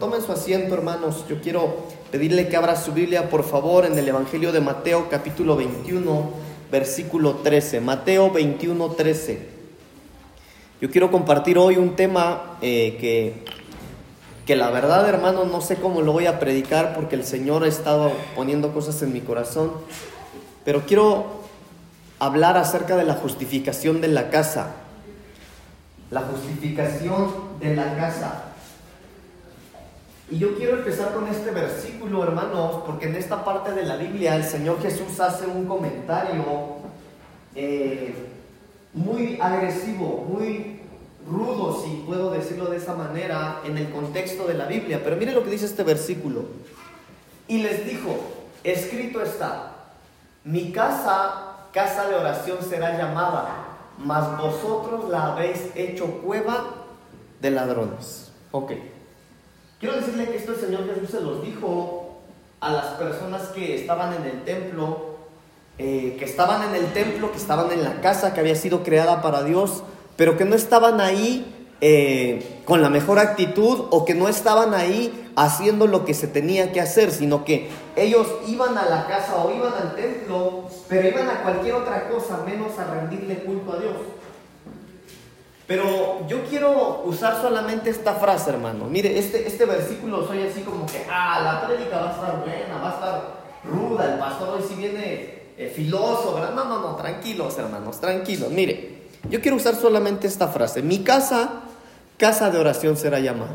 Tomen su asiento, hermanos. Yo quiero pedirle que abra su Biblia, por favor, en el Evangelio de Mateo, capítulo 21, versículo 13. Mateo 21, 13. Yo quiero compartir hoy un tema eh, que, que la verdad, hermanos, no sé cómo lo voy a predicar porque el Señor ha estado poniendo cosas en mi corazón. Pero quiero hablar acerca de la justificación de la casa. La justificación de la casa. Y yo quiero empezar con este versículo, hermanos, porque en esta parte de la Biblia el Señor Jesús hace un comentario eh, muy agresivo, muy rudo, si puedo decirlo de esa manera, en el contexto de la Biblia. Pero mire lo que dice este versículo. Y les dijo, escrito está, mi casa, casa de oración será llamada, mas vosotros la habéis hecho cueva de ladrones. Ok. Quiero decirle que esto el Señor Jesús se los dijo a las personas que estaban en el templo, eh, que estaban en el templo, que estaban en la casa que había sido creada para Dios, pero que no estaban ahí eh, con la mejor actitud o que no estaban ahí haciendo lo que se tenía que hacer, sino que ellos iban a la casa o iban al templo, pero iban a cualquier otra cosa menos a rendirle culto a Dios. Pero yo quiero usar solamente esta frase, hermano. Mire, este, este versículo soy así como que, ah, la prédica va a estar buena, va a estar ruda, el pastor hoy sí viene eh, filoso, ¿verdad? No, no, no, tranquilos, hermanos, tranquilos. Mire, yo quiero usar solamente esta frase. Mi casa, casa de oración será llamada.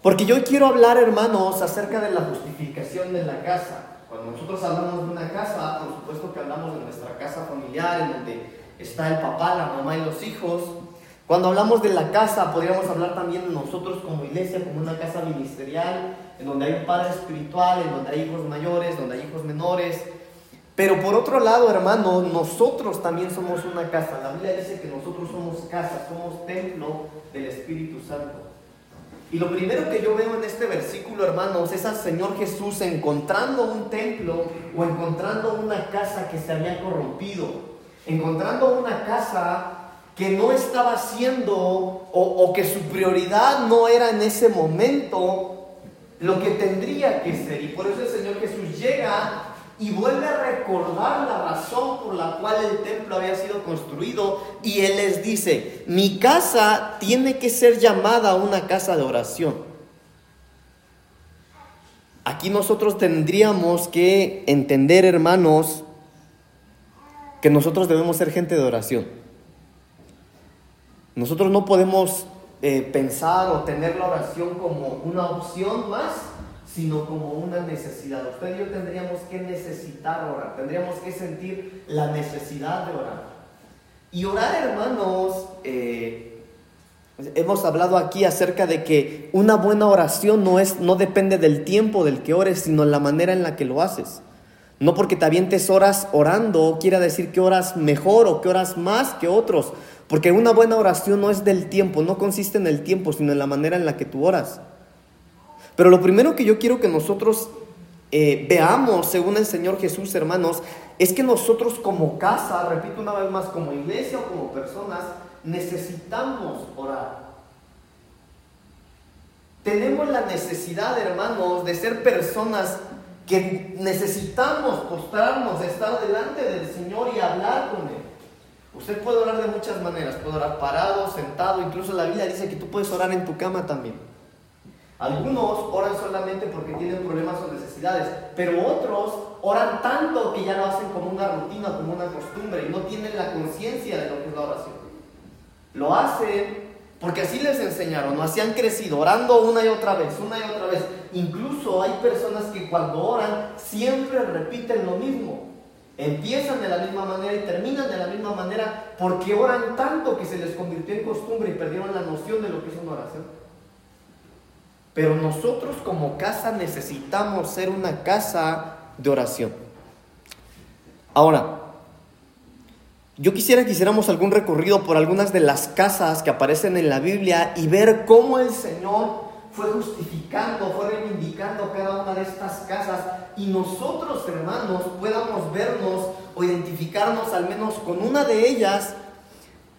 Porque yo quiero hablar, hermanos, acerca de la justificación de la casa. Cuando nosotros hablamos de una casa, por supuesto que hablamos de nuestra casa familiar, en donde está el papá, la mamá y los hijos. Cuando hablamos de la casa, podríamos hablar también de nosotros como iglesia, como una casa ministerial, en donde hay un padre espiritual, en donde hay hijos mayores, donde hay hijos menores. Pero por otro lado, hermano, nosotros también somos una casa. La Biblia dice que nosotros somos casa, somos templo del Espíritu Santo. Y lo primero que yo veo en este versículo, hermanos, es al Señor Jesús encontrando un templo o encontrando una casa que se había corrompido encontrando una casa que no estaba haciendo o, que su prioridad no era en ese momento lo que tendría que ser. Y por eso el Señor Jesús llega y vuelve a recordar la razón por la cual el templo había sido construido y Él les dice, mi casa tiene que ser llamada una casa de oración. Aquí nosotros tendríamos que entender, hermanos, que nosotros debemos ser gente de oración. Nosotros no podemos eh, pensar o tener la oración como una opción más, sino como una necesidad. Usted y yo tendríamos que necesitar orar, tendríamos que sentir la necesidad de orar. Y orar, hermanos, eh, hemos hablado aquí acerca de que una buena oración no, es, no depende del tiempo del que ores, sino la manera en la que lo haces. No porque te avientes horas orando quiera decir que oras mejor o que oras más que otros. Porque una buena oración no es del tiempo, no consiste en el tiempo, sino en la manera en la que tú oras. Pero lo primero que yo quiero que nosotros eh, veamos, según el Señor Jesús, hermanos, es que nosotros como casa, repito una vez más, como iglesia o como personas, necesitamos orar. Tenemos la necesidad, hermanos, de ser personas que necesitamos postrarnos, estar delante del Señor y hablar con Él. Usted puede orar de muchas maneras, puede orar parado, sentado, incluso la Biblia dice que tú puedes orar en tu cama también. Algunos oran solamente porque tienen problemas o necesidades, pero otros oran tanto que ya lo hacen como una rutina, como una costumbre y no tienen la conciencia de lo que es la oración. Lo hacen porque así les enseñaron, ¿no? Así han crecido, orando una y otra vez, una y otra vez. Incluso hay personas que cuando oran siempre repiten lo mismo. Empiezan de la misma manera y terminan de la misma manera porque oran tanto que se les convirtió en costumbre y perdieron la noción de lo que es una oración. Pero nosotros como casa necesitamos ser una casa de oración. Ahora, yo quisiera que hiciéramos algún recorrido por algunas de las casas que aparecen en la Biblia y ver cómo el Señor fue justificando, fue reivindicando cada una de estas casas y nosotros, hermanos, podamos vernos o identificarnos al menos con una de ellas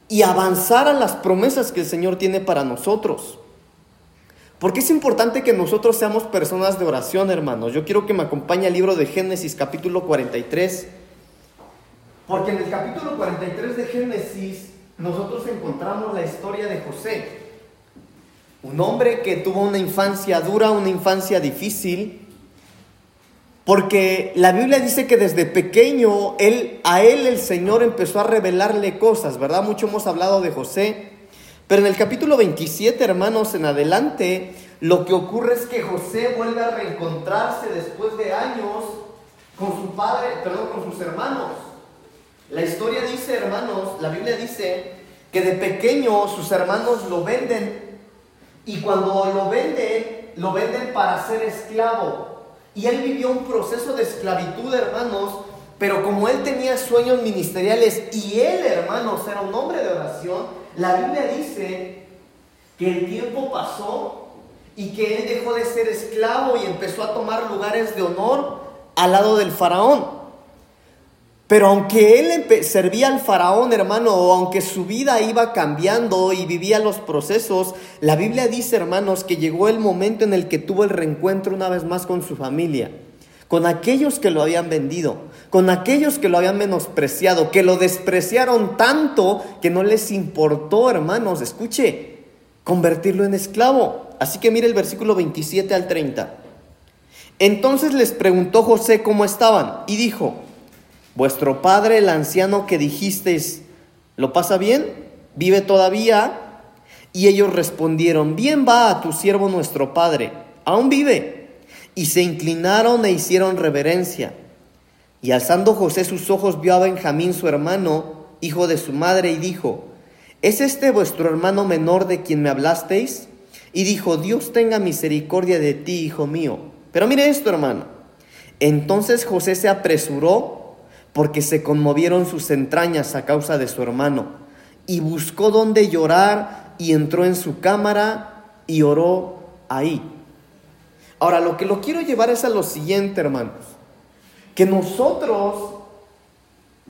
y avanzar a las promesas que el Señor tiene para nosotros. ¿Por qué es importante que nosotros seamos personas de oración, hermanos? Yo quiero que me acompañe al libro de Génesis capítulo 43. Porque en el capítulo 43 de Génesis nosotros encontramos la historia de José. Un hombre que tuvo una infancia dura, una infancia difícil, porque la Biblia dice que desde pequeño él, a él el Señor empezó a revelarle cosas, ¿verdad? Mucho hemos hablado de José. Pero en el capítulo 27, hermanos, en adelante, lo que ocurre es que José vuelve a reencontrarse después de años con su padre, perdón, con sus hermanos. La historia dice, hermanos, la Biblia dice que de pequeño sus hermanos lo venden y cuando lo venden, lo venden para ser esclavo. Y él vivió un proceso de esclavitud, hermanos, pero como él tenía sueños ministeriales y él, hermanos, era un hombre de oración, la Biblia dice que el tiempo pasó y que él dejó de ser esclavo y empezó a tomar lugares de honor al lado del faraón. Pero aunque él servía al faraón, hermano, o aunque su vida iba cambiando y vivía los procesos, la Biblia dice, hermanos, que llegó el momento en el que tuvo el reencuentro una vez más con su familia con aquellos que lo habían vendido, con aquellos que lo habían menospreciado, que lo despreciaron tanto que no les importó, hermanos, escuche, convertirlo en esclavo. Así que mire el versículo 27 al 30. Entonces les preguntó José cómo estaban y dijo, vuestro padre, el anciano que dijisteis, ¿lo pasa bien? ¿Vive todavía? Y ellos respondieron, bien va a tu siervo nuestro padre, aún vive. Y se inclinaron e hicieron reverencia. Y alzando José sus ojos vio a Benjamín su hermano, hijo de su madre, y dijo, ¿Es este vuestro hermano menor de quien me hablasteis? Y dijo, Dios tenga misericordia de ti, hijo mío. Pero mire esto, hermano. Entonces José se apresuró porque se conmovieron sus entrañas a causa de su hermano, y buscó donde llorar, y entró en su cámara y oró ahí. Ahora, lo que lo quiero llevar es a lo siguiente, hermanos. Que nosotros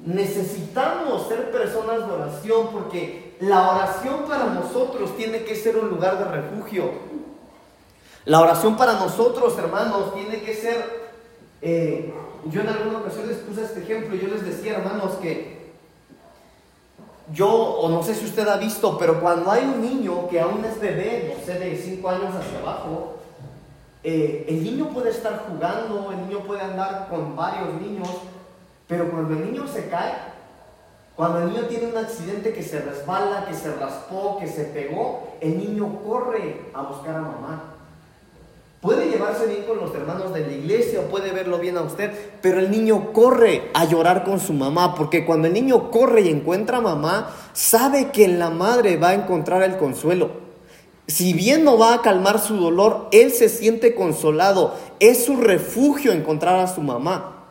necesitamos ser personas de oración porque la oración para nosotros tiene que ser un lugar de refugio. La oración para nosotros, hermanos, tiene que ser... Eh, yo en alguna ocasión les puse este ejemplo, yo les decía, hermanos, que yo, o no sé si usted ha visto, pero cuando hay un niño que aún es bebé, no sé, de 5 años hacia abajo, eh, el niño puede estar jugando, el niño puede andar con varios niños, pero cuando el niño se cae, cuando el niño tiene un accidente que se resbala, que se raspó, que se pegó, el niño corre a buscar a mamá. Puede llevarse bien con los hermanos de la iglesia o puede verlo bien a usted, pero el niño corre a llorar con su mamá, porque cuando el niño corre y encuentra a mamá, sabe que en la madre va a encontrar el consuelo si bien no va a calmar su dolor, él se siente consolado. Es su refugio encontrar a su mamá.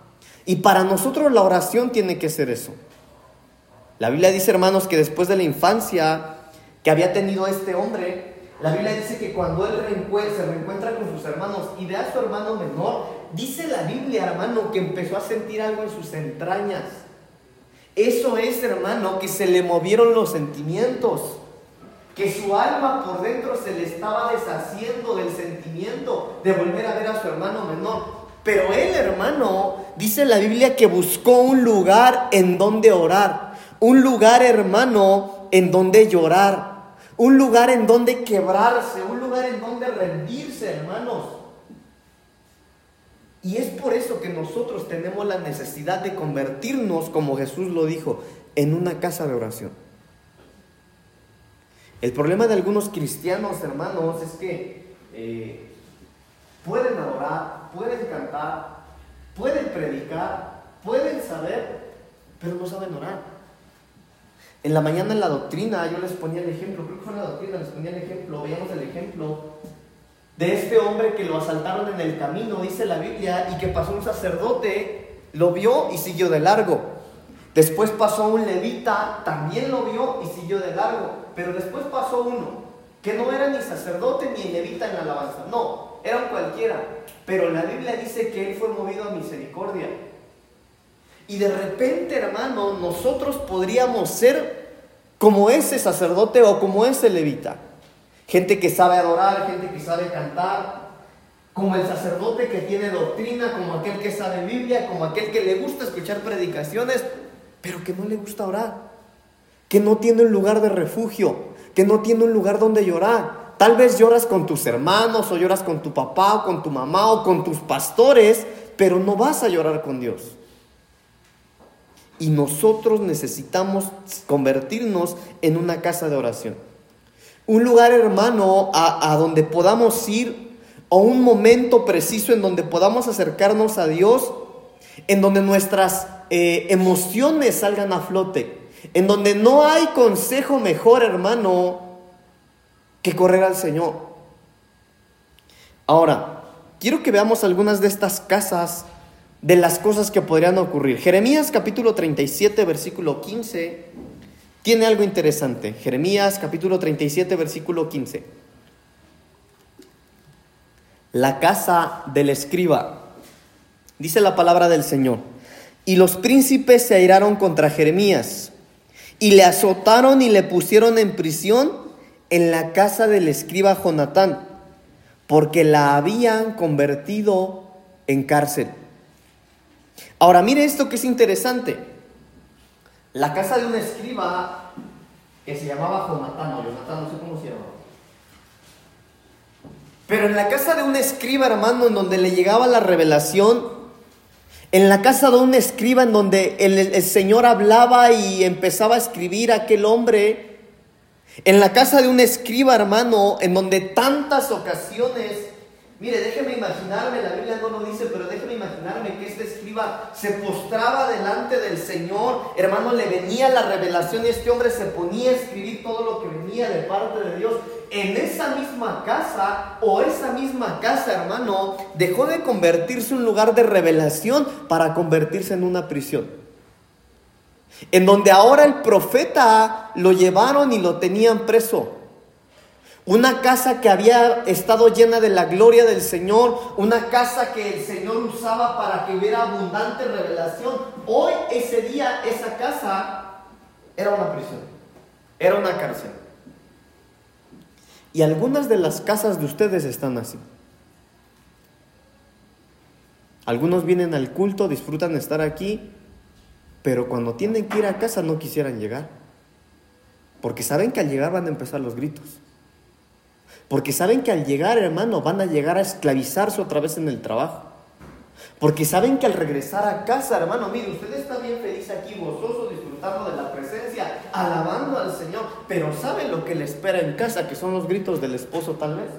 Y para nosotros la oración tiene que ser eso. La Biblia dice, hermanos, que después de la infancia que había tenido este hombre, la Biblia dice que cuando él se reencuentra con sus hermanos y ve a su hermano menor, dice la Biblia, hermano, que empezó a sentir algo en sus entrañas. Eso es, hermano, que se le movieron los sentimientos que su alma por dentro se le estaba deshaciendo del sentimiento de volver a ver a su hermano menor. Pero él, hermano, dice la Biblia que buscó un lugar en donde orar, un lugar, hermano, en donde llorar, un lugar en donde quebrarse, un lugar en donde rendirse, hermanos. Y es por eso que nosotros tenemos la necesidad de convertirnos, como Jesús lo dijo, en una casa de oración. El problema de algunos cristianos, hermanos, es que eh, pueden adorar, pueden cantar, pueden predicar, pueden saber, pero no saben orar. En la mañana en la doctrina yo les ponía el ejemplo, creo que fue en la doctrina, les ponía el ejemplo, veíamos el ejemplo de este hombre que lo asaltaron en el camino, dice la Biblia, y que pasó un sacerdote, lo vio y siguió de largo. Después pasó un levita, también lo vio y siguió de largo. Pero después pasó uno, que no era ni sacerdote ni levita en la alabanza. No, era cualquiera. Pero la Biblia dice que él fue movido a misericordia. Y de repente, hermano, nosotros podríamos ser como ese sacerdote o como ese levita. gente que sabe adorar, gente que sabe cantar, como el sacerdote que tiene doctrina, como aquel que sabe Biblia, como aquel que le gusta escuchar predicaciones, pero que no le gusta orar, que no tiene un lugar de refugio, que no tiene un lugar donde llorar. Tal vez lloras con tus hermanos o lloras con tu papá o con tu mamá o con tus pastores, pero no vas a llorar con Dios. Y nosotros necesitamos convertirnos en una casa de oración. Un lugar, hermano, a, donde podamos ir, o un momento preciso en donde podamos acercarnos a Dios, en donde nuestras eh, emociones salgan a flote, en donde no hay consejo mejor, hermano, que correr al Señor. Ahora, quiero que veamos algunas de estas casas de las cosas que podrían ocurrir. Jeremías capítulo 37, versículo 15, tiene algo interesante. Jeremías capítulo 37, versículo 15. La casa del escriba. Dice la palabra del Señor. Y los príncipes se airaron contra Jeremías y le azotaron y le pusieron en prisión en la casa del escriba Jonatán, porque la habían convertido en cárcel. Ahora, mire esto que es interesante. La casa de un escriba que se llamaba Jonatán. Pero en la casa de un escriba, hermano, en donde le llegaba la revelación, en la casa de un escriba en donde el, el, Señor hablaba y empezaba a escribir a aquel hombre, en la casa de un escriba, hermano, en donde tantas ocasiones Mire, déjeme imaginarme, la Biblia no lo dice, pero déjeme imaginarme que este escriba se postraba delante del Señor, hermano, le venía la revelación y este hombre se ponía a escribir todo lo que venía de parte de Dios. En esa misma casa o esa misma casa, hermano, dejó de convertirse en un lugar de revelación para convertirse en una prisión. En donde ahora el profeta lo llevaron y lo tenían preso. Una casa que había estado llena de la gloria del Señor, una casa que el Señor usaba para que hubiera abundante revelación. Hoy, ese día, esa casa era una prisión, era una cárcel. Y algunas de las casas de ustedes están así. Algunos vienen al culto, disfrutan estar aquí, pero cuando tienen que ir a casa no quisieran llegar. Porque saben que al llegar van a empezar los gritos. Porque saben que al llegar, hermano, van a llegar a esclavizarse otra vez en el trabajo. Porque saben que al regresar a casa, hermano, mire, usted está bien feliz aquí, gozoso, disfrutando de la presencia, alabando al Señor, pero ¿sabe lo que le espera en casa? Que son los gritos del esposo tal vez.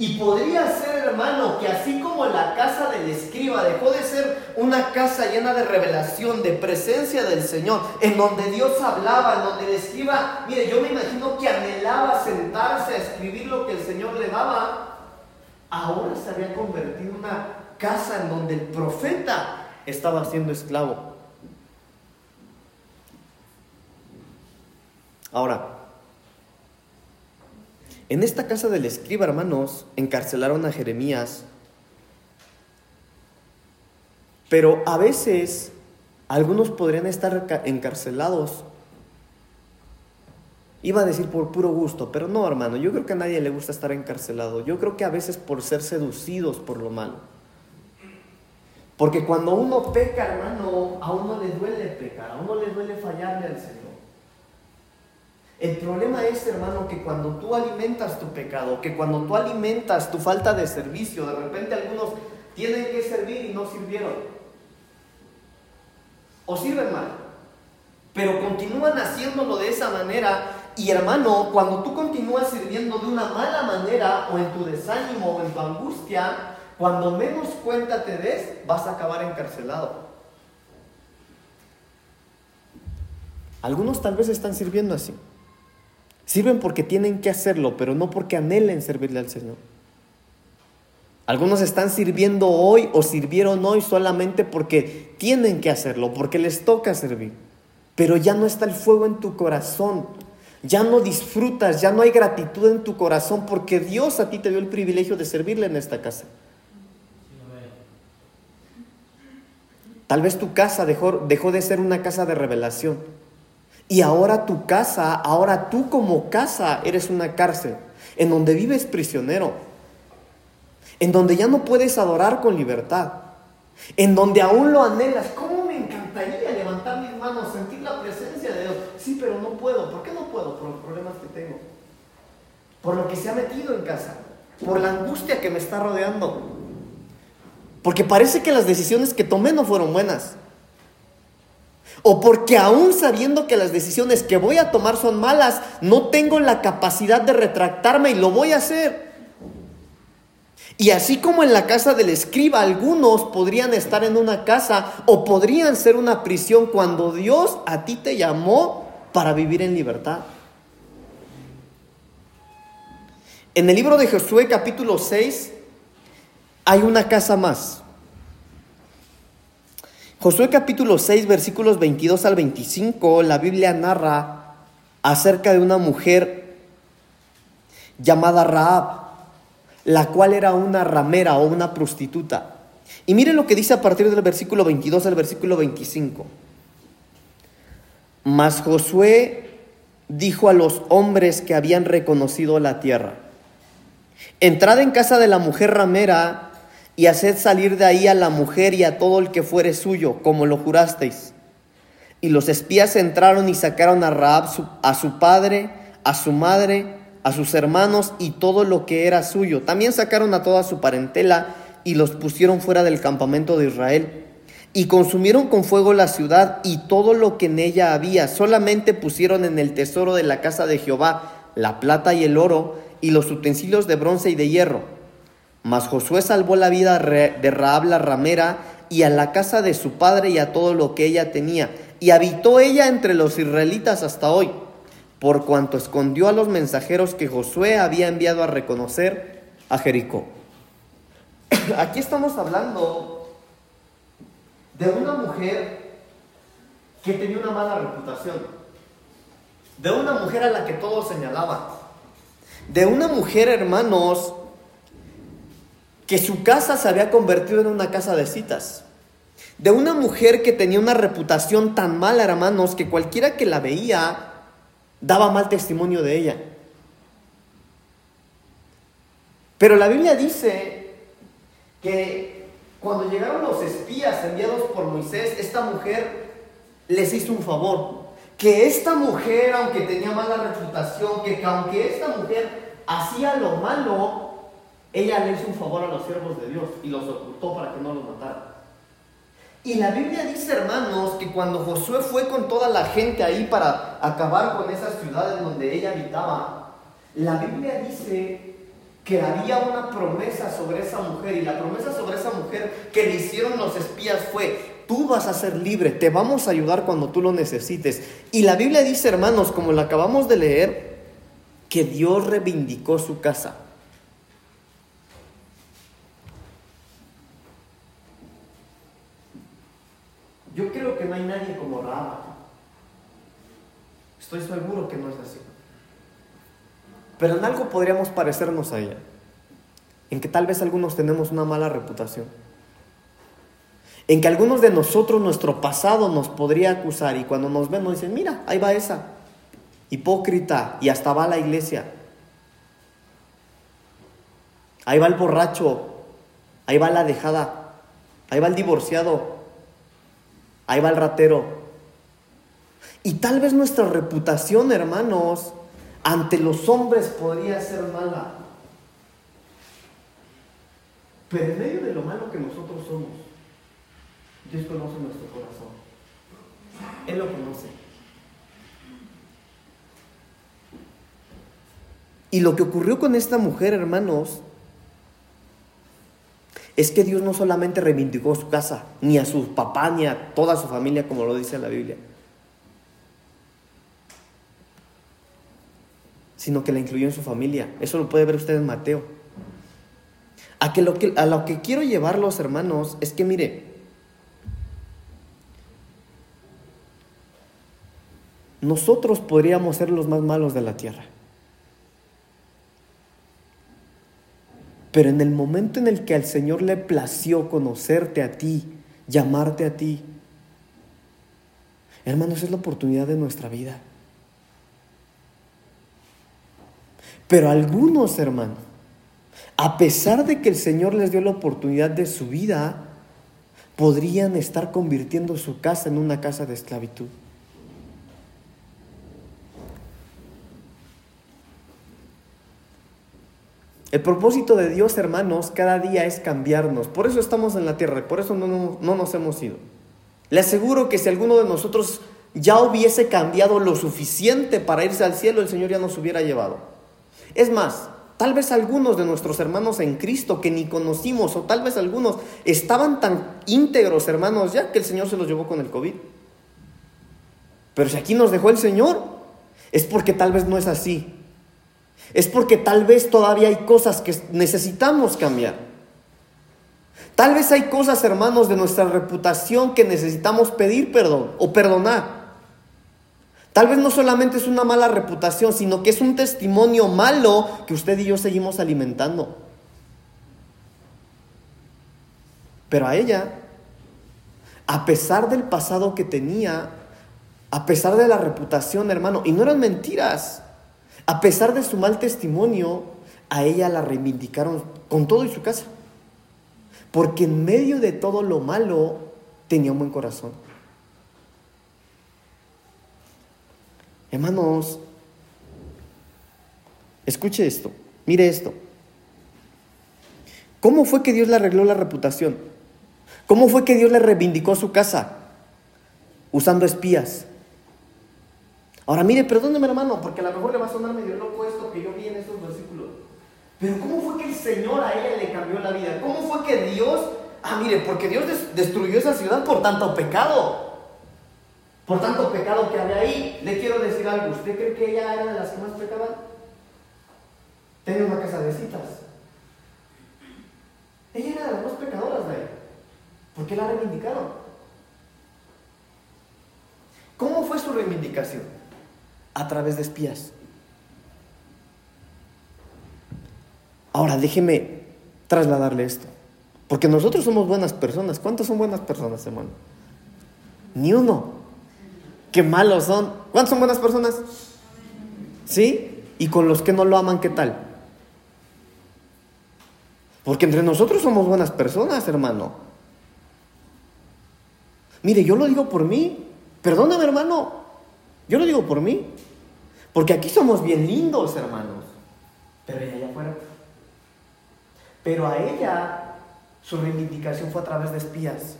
Y podría ser, hermano, que así como la casa del escriba dejó de ser una casa llena de revelación, de presencia del Señor, en donde Dios hablaba, en donde el escriba, mire, yo me imagino que anhelaba sentarse a escribir lo que el Señor le daba, ahora se había convertido en una casa en donde el profeta estaba siendo esclavo. Ahora, en esta casa del escriba, hermanos, encarcelaron a Jeremías. Pero a veces algunos podrían estar encarcelados. Iba a decir por puro gusto, pero no, hermano, yo creo que a nadie le gusta estar encarcelado. Yo creo que a veces por ser seducidos por lo malo. Porque cuando uno peca, hermano, a uno le duele pecar, a uno le duele fallarle al Señor. El problema es, hermano, que cuando tú alimentas tu pecado, que cuando tú alimentas tu falta de servicio, de repente algunos tienen que servir y no sirvieron. O sirven mal. Pero continúan haciéndolo de esa manera. Y hermano, cuando tú continúas sirviendo de una mala manera, o en tu desánimo, o en tu angustia, cuando menos cuenta te des, vas a acabar encarcelado. Algunos tal vez están sirviendo así. Sirven porque tienen que hacerlo, pero no porque anhelen servirle al Señor. Algunos están sirviendo hoy o sirvieron hoy solamente porque tienen que hacerlo, porque les toca servir. Pero ya no está el fuego en tu corazón. Ya no disfrutas, ya no hay gratitud en tu corazón porque Dios a ti te dio el privilegio de servirle en esta casa. Tal vez tu casa dejó, dejó de ser una casa de revelación Y ahora tu casa, ahora tú como casa eres una cárcel en donde vives prisionero, en donde ya no puedes adorar con libertad, en donde aún lo anhelas. ¿Cómo me encantaría levantar mis manos, sentir la presencia de Dios? Sí, pero no puedo. ¿Por qué no puedo? Por los problemas que tengo, por lo que se ha metido en casa, por la angustia que me está rodeando, porque parece que las decisiones que tomé no fueron buenas. O porque aún sabiendo que las decisiones que voy a tomar son malas, no tengo la capacidad de retractarme y lo voy a hacer. Y así como en la casa del escriba, algunos podrían estar en una casa o podrían ser una prisión cuando Dios a ti te llamó para vivir en libertad. En el libro de Josué capítulo 6 hay una casa más. Josué capítulo 6 versículos 22 al 25, la Biblia narra acerca de una mujer llamada Raab, la cual era una ramera o una prostituta. Y miren lo que dice a partir del versículo 22 al versículo 25. Mas Josué dijo a los hombres que habían reconocido la tierra, entrad en casa de la mujer ramera y haced salir de ahí a la mujer y a todo el que fuere suyo, como lo jurasteis. Y los espías entraron y sacaron a Raab a su padre, a su madre, a sus hermanos y todo lo que era suyo. También sacaron a toda su parentela y los pusieron fuera del campamento de Israel. Y consumieron con fuego la ciudad y todo lo que en ella había. Solamente pusieron en el tesoro de la casa de Jehová la plata y el oro y los utensilios de bronce y de hierro mas Josué salvó la vida de Raab la ramera y a la casa de su padre y a todo lo que ella tenía. Y habitó ella entre los israelitas hasta hoy, por cuanto escondió a los mensajeros que Josué había enviado a reconocer a Jericó. Aquí estamos hablando de una mujer que tenía una mala reputación, de una mujer a la que todos señalaban, de una mujer, hermanos, que su casa se había convertido en una casa de citas. De una mujer que tenía una reputación tan mala, hermanos, que cualquiera que la veía daba mal testimonio de ella. Pero la Biblia dice que cuando llegaron los espías enviados por Moisés, esta mujer les hizo un favor. Que esta mujer, aunque tenía mala reputación, que aunque esta mujer hacía lo malo, ella le hizo un favor a los siervos de Dios y los ocultó para que no los mataran. Y la Biblia dice, hermanos, que cuando Josué fue con toda la gente ahí para acabar con esas ciudades donde ella habitaba, la Biblia dice que había una promesa sobre esa mujer y la promesa sobre esa mujer que le hicieron los espías fue, tú vas a ser libre, te vamos a ayudar cuando tú lo necesites. Y la Biblia dice, hermanos, como lo acabamos de leer, que Dios reivindicó su casa. Yo creo que no hay nadie como Raab. Estoy seguro que no es así. Pero en algo podríamos parecernos a ella. En que tal vez algunos tenemos una mala reputación. En que algunos de nosotros nuestro pasado nos podría acusar y cuando nos ven nos dicen, mira, ahí va esa, hipócrita y hasta va a la iglesia. Ahí va el borracho, ahí va la dejada, ahí va el divorciado, ahí va el ratero. Y tal vez nuestra reputación, hermanos, ante los hombres podría ser mala. Pero en medio de lo malo que nosotros somos, Dios conoce nuestro corazón. Él lo conoce. Y lo que ocurrió con esta mujer, hermanos, es que Dios no solamente reivindicó su casa, ni a su papá, ni a toda su familia, como lo dice la Biblia, sino que la incluyó en su familia. Eso lo puede ver usted en Mateo. A, que lo que, a lo que quiero llevar los hermanos es que, mire, nosotros podríamos ser los más malos de la tierra. Pero en el momento en el que al Señor le plació conocerte a ti, llamarte a ti, Hermanos, es la oportunidad de nuestra vida. Pero algunos, hermanos, a pesar de que el Señor les dio la oportunidad de su vida, podrían estar convirtiendo su casa en una casa de esclavitud. El propósito de Dios, hermanos, cada día es cambiarnos. Por eso estamos en la tierra y por eso no, no, nos hemos ido. Le aseguro que si alguno de nosotros ya hubiese cambiado lo suficiente para irse al cielo, el Señor ya nos hubiera llevado. Es más, tal vez algunos de nuestros hermanos en Cristo que ni conocimos, o tal vez algunos estaban tan íntegros, hermanos, ya que el Señor se los llevó con el COVID. Pero si aquí nos dejó el Señor, es porque tal vez no es así. Es porque tal vez todavía hay cosas que necesitamos cambiar. Tal vez hay cosas, hermanos, de nuestra reputación que necesitamos pedir perdón o perdonar. Tal vez no solamente es una mala reputación, sino que es un testimonio malo que usted y yo seguimos alimentando. Pero a ella, a pesar del pasado que tenía, a pesar de la reputación, hermano, y no eran mentiras, a pesar de su mal testimonio, a ella la reivindicaron con todo y su casa. Porque en medio de todo lo malo tenía un buen corazón. Hermanos, escuche esto, mire esto. ¿Cómo fue que Dios le arregló la reputación? ¿Cómo fue que Dios le reivindicó su casa? Usando espías. Ahora mire, perdóneme hermano, porque a lo mejor le va a sonar medio loco esto que yo vi en esos versículos. Pero ¿cómo fue que el Señor a ella le cambió la vida? ¿Cómo fue que Dios, ah mire, porque Dios destruyó esa ciudad por tanto pecado? Por tanto pecado que había ahí. Le quiero decir algo, ¿usted cree que ella era de las que más pecaban? Tenía una casa de citas. Ella era de las más pecadoras de ahí. ¿Por qué la reivindicaron? ¿Cómo fue su reivindicación? A través de espías. Ahora, déjeme trasladarle esto. Porque nosotros somos buenas personas. ¿Cuántos son buenas personas, hermano? Ni uno. Qué malos son. ¿Cuántos son buenas personas? ¿Sí? Y con los que no lo aman, ¿qué tal? Porque entre nosotros somos buenas personas, hermano. Mire, yo lo digo por mí. Perdóname, hermano. Yo lo digo por mí. Porque aquí somos bien lindos, hermanos. Pero ella ya fuera. Pero a ella su reivindicación fue a través de espías.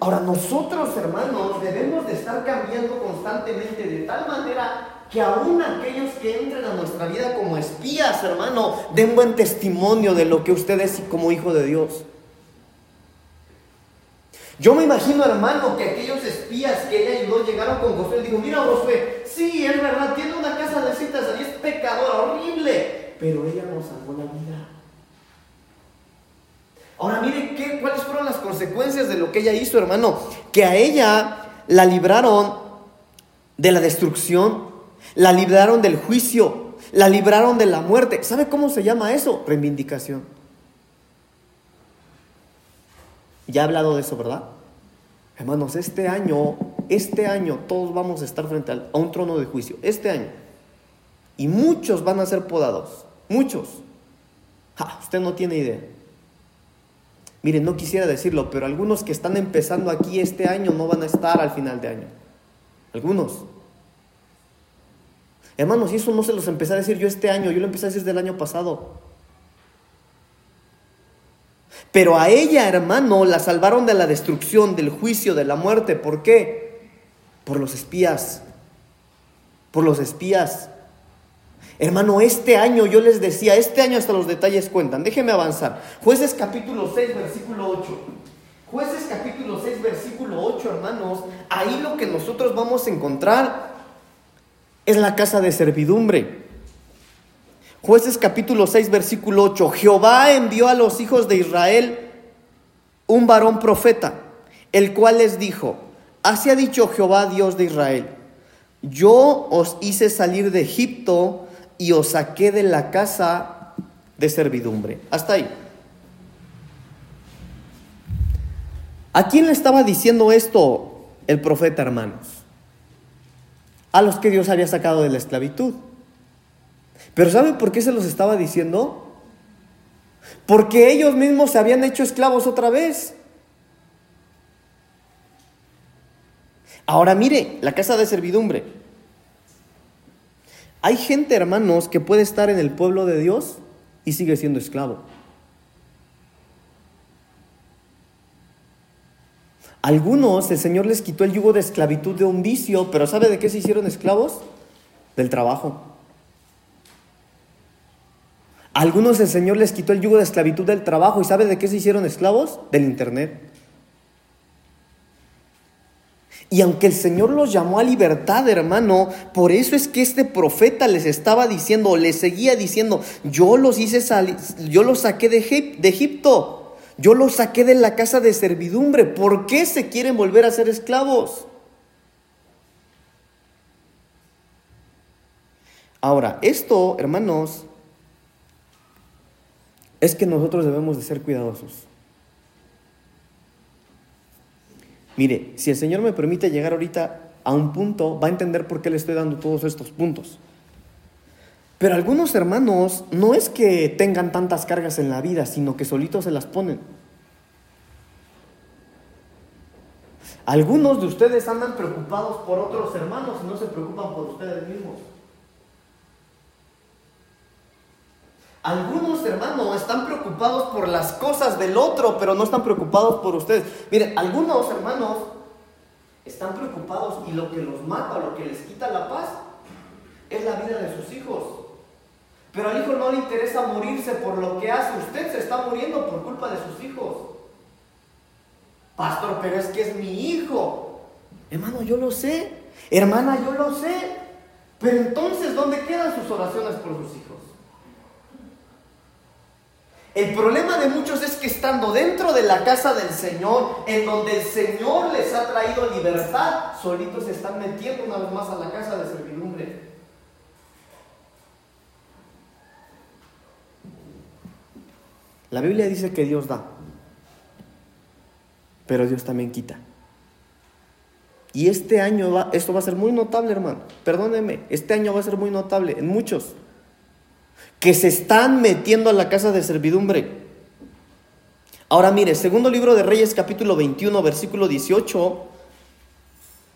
Ahora nosotros, hermanos, debemos de estar cambiando constantemente de tal manera que aún aquellos que entren a nuestra vida como espías, hermano, den buen testimonio de lo que usted es como hijo de Dios. Yo me imagino, hermano, que aquellos espías que ella ayudó llegaron con Josué y dijo, mira Josué, sí, es verdad, tiene una casa de citas y es pecadora, horrible, pero ella nos salvó la vida. Ahora mire qué, cuáles fueron las consecuencias de lo que ella hizo, hermano, que a ella la libraron de la destrucción, la libraron del juicio, la libraron de la muerte. ¿Sabe cómo se llama eso? Reivindicación. Ya he hablado de eso, ¿verdad? Hermanos, este año, este año todos vamos a estar frente a un trono de juicio. Este año. Y muchos van a ser podados. Muchos. usted no tiene idea. Miren, no quisiera decirlo, pero algunos que están empezando aquí este año no van a estar al final de año. Algunos. Hermanos, y eso no se los empecé a decir yo este año, yo lo empecé a decir del año pasado. Pero a ella, hermano, la salvaron de la destrucción, del juicio, de la muerte. ¿Por qué? Por los espías. Por los espías. Hermano, este año yo les decía, este año hasta los detalles cuentan. Déjeme avanzar. Jueces capítulo 6, versículo 8. Jueces capítulo 6, versículo 8, hermanos. Ahí lo que nosotros vamos a encontrar es la casa de servidumbre. Jueces capítulo 6, versículo 8. Jehová envió a los hijos de Israel un varón profeta, el cual les dijo, así ha dicho Jehová Dios de Israel, yo os hice salir de Egipto y os saqué de la casa de servidumbre. Hasta ahí. ¿A quién le estaba diciendo esto el profeta, hermanos, a los que Dios había sacado de la esclavitud. Pero ¿saben por qué se los estaba diciendo? Porque ellos mismos se habían hecho esclavos otra vez. Ahora mire, la casa de servidumbre. Hay gente, hermanos, que puede estar en el pueblo de Dios y sigue siendo esclavo. Algunos el Señor les quitó el yugo de esclavitud de un vicio, pero ¿sabe de qué se hicieron esclavos? Del trabajo. Algunos el Señor les quitó el yugo de esclavitud del trabajo y ¿sabe de qué se hicieron esclavos? Del Internet. Y aunque el Señor los llamó a libertad, hermano, por eso es que este profeta les estaba diciendo, les seguía diciendo, yo los hice salir, yo los saqué de, de Egipto. Yo los saqué de la casa de servidumbre. ¿Por qué se quieren volver a ser esclavos? Ahora, esto, hermanos, es que nosotros debemos de ser cuidadosos. Mire, si el Señor me permite llegar ahorita a un punto, va a entender por qué le estoy dando todos estos puntos. Pero algunos hermanos no es que tengan tantas cargas en la vida, sino que solitos se las ponen. Algunos de ustedes andan preocupados por otros hermanos y no se preocupan por ustedes mismos. Algunos hermanos están preocupados por las cosas del otro, pero no están preocupados por ustedes. Miren, algunos hermanos están preocupados y lo que los mata, lo que les quita la paz, es la vida de sus hijos. Pero al hijo no le interesa morirse por lo que hace. Usted se está muriendo por culpa de sus hijos. Pastor, pero es que es mi hijo. Hermano, yo lo sé. Hermana, yo lo sé. Pero entonces, ¿dónde quedan sus oraciones por sus hijos? El problema de muchos es que estando dentro de la casa del Señor, en donde el Señor les ha traído libertad, solitos se están metiendo una vez más a la casa de servidumbre. La Biblia dice que Dios da, pero Dios también quita. Y este año va, esto va a ser muy notable, hermano. Perdóneme, este año va a ser muy notable en muchos que se están metiendo a la casa de servidumbre. Ahora mire, segundo libro de Reyes capítulo 21, versículo 18.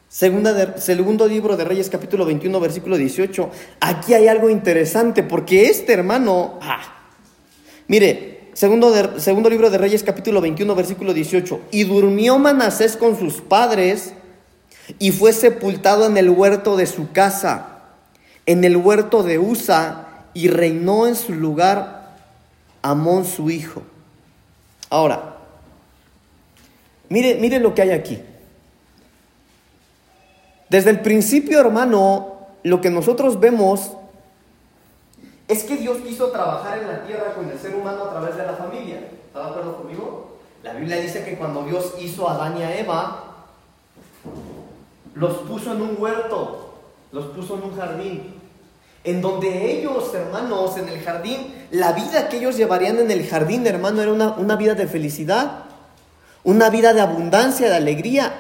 Segunda segundo libro de Reyes capítulo 21, versículo 18. Aquí hay algo interesante porque este hermano, ah, mire, Segundo, segundo libro de Reyes capítulo 21 versículo 18. Y durmió Manasés con sus padres y fue sepultado en el huerto de su casa, en el huerto de Usa, y reinó en su lugar Amón su hijo. Ahora, mire, mire lo que hay aquí. Desde el principio, hermano, lo que nosotros vemos es que Dios quiso trabajar en la tierra con el ser humano a través de la familia. ¿Está de acuerdo conmigo? La Biblia dice que cuando Dios hizo a Adán y a Eva, los puso en un huerto, los puso en un jardín, en donde ellos, hermanos, en el jardín, la vida que ellos llevarían en el jardín, hermano, era una, una vida de felicidad, una vida de abundancia, de alegría.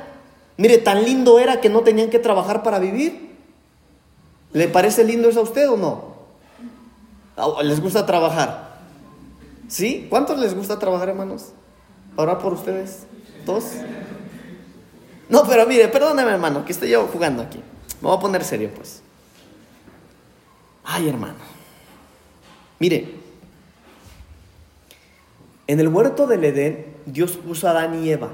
Mire, tan lindo era que no tenían que trabajar para vivir. ¿Le parece lindo eso a usted o no? ¿Les gusta trabajar? ¿Sí? ¿Cuántos les gusta trabajar, hermanos? ¿Ahora por ustedes? ¿Dos? No, pero mire, perdóneme, hermano, que estoy yo jugando aquí. Me voy a poner serio, pues. Ay, hermano. Mire, en el huerto del Edén, Dios puso a Adán y Eva.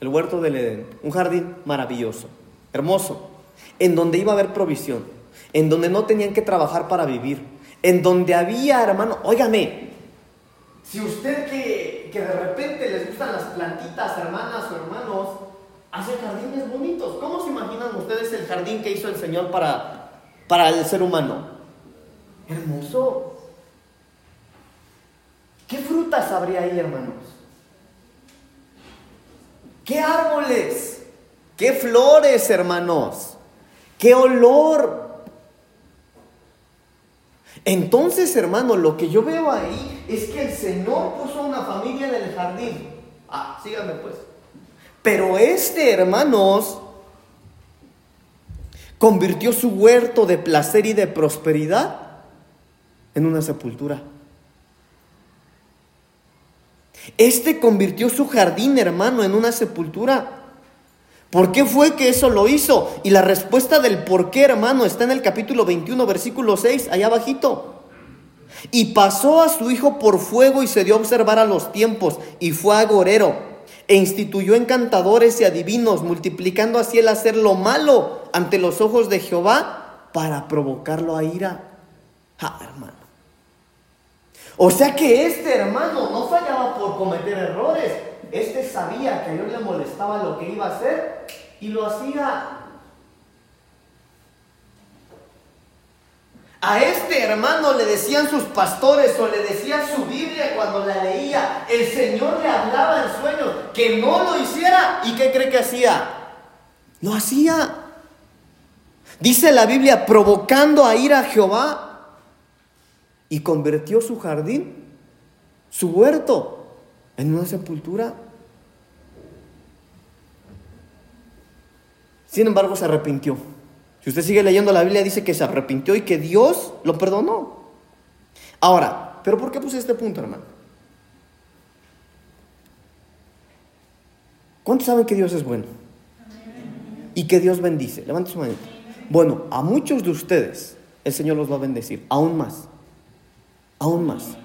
El huerto del Edén, un jardín maravilloso, hermoso, en donde iba a haber provisión, en donde no tenían que trabajar para vivir, en donde había, hermano, óigame, si usted que, de repente les gustan las plantitas, hermanas o hermanos, hace jardines bonitos. ¿Cómo se imaginan ustedes el jardín que hizo el Señor para, para el ser humano? Hermoso. ¿Qué frutas habría ahí, hermanos? ¿Qué árboles? ¿Qué flores, hermanos? ¿Qué olor? Entonces, hermano, lo que yo veo ahí es que el Señor puso una familia en el jardín. Ah, síganme pues. Pero este, hermanos, convirtió su huerto de placer y de prosperidad en una sepultura. Este convirtió su jardín, hermano, en una sepultura. ¿Por qué fue que eso lo hizo? Y la respuesta del por qué, hermano, está en el capítulo 21, versículo 6, allá abajito. Y pasó a su hijo por fuego y se dio a observar a los tiempos y fue agorero e instituyó encantadores y adivinos, multiplicando así el hacer lo malo ante los ojos de Jehová para provocarlo a ira. Ah, hermano. O sea que este hermano no fallaba por cometer errores. Este sabía que a Dios le molestaba lo que iba a hacer y lo hacía. A este hermano le decían sus pastores o le decía su Biblia cuando la leía, el Señor le hablaba en sueños que no lo hiciera. ¿Y qué cree que hacía? Lo hacía. Dice la Biblia, provocando a ir a Jehová y convirtió su jardín, su huerto, en una sepultura. Sin embargo, se arrepintió. Si usted sigue leyendo la Biblia, dice que se arrepintió y que Dios lo perdonó. Ahora, ¿pero por qué puse este punto, hermano? ¿Cuántos saben que Dios es bueno? Y que Dios bendice. Levante su mano. Bueno, a muchos de ustedes el Señor los va a bendecir, aún más aún más.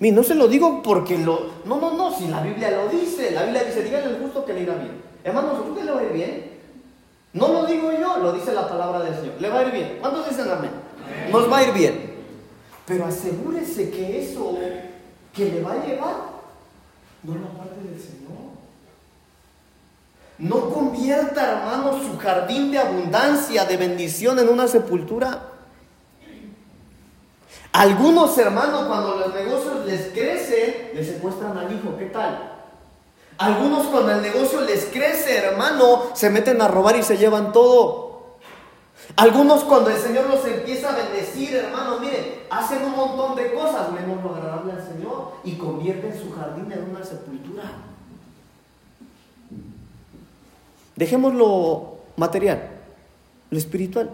No se lo digo porque lo... No, no, no, si la Biblia lo dice, la Biblia dice, díganle el justo que le irá bien. Hermanos, ¿a usted le va a ir bien? No lo digo yo, lo dice la palabra del Señor. Le va a ir bien. ¿Cuántos dicen amén? Nos va a ir bien. Pero asegúrese que eso que le va a llevar no es la parte del Señor. No convierta, hermanos, su jardín de abundancia, de bendición en una sepultura. Algunos hermanos cuando los negocios les crecen, les secuestran al hijo. ¿Qué tal? Algunos cuando el negocio les crece, hermano, se meten a robar y se llevan todo. Algunos cuando el Señor los empieza a bendecir, hermano, mire, hacen un montón de cosas menos lo agradable al Señor y convierten su jardín en una sepultura. Dejemos lo material, lo espiritual.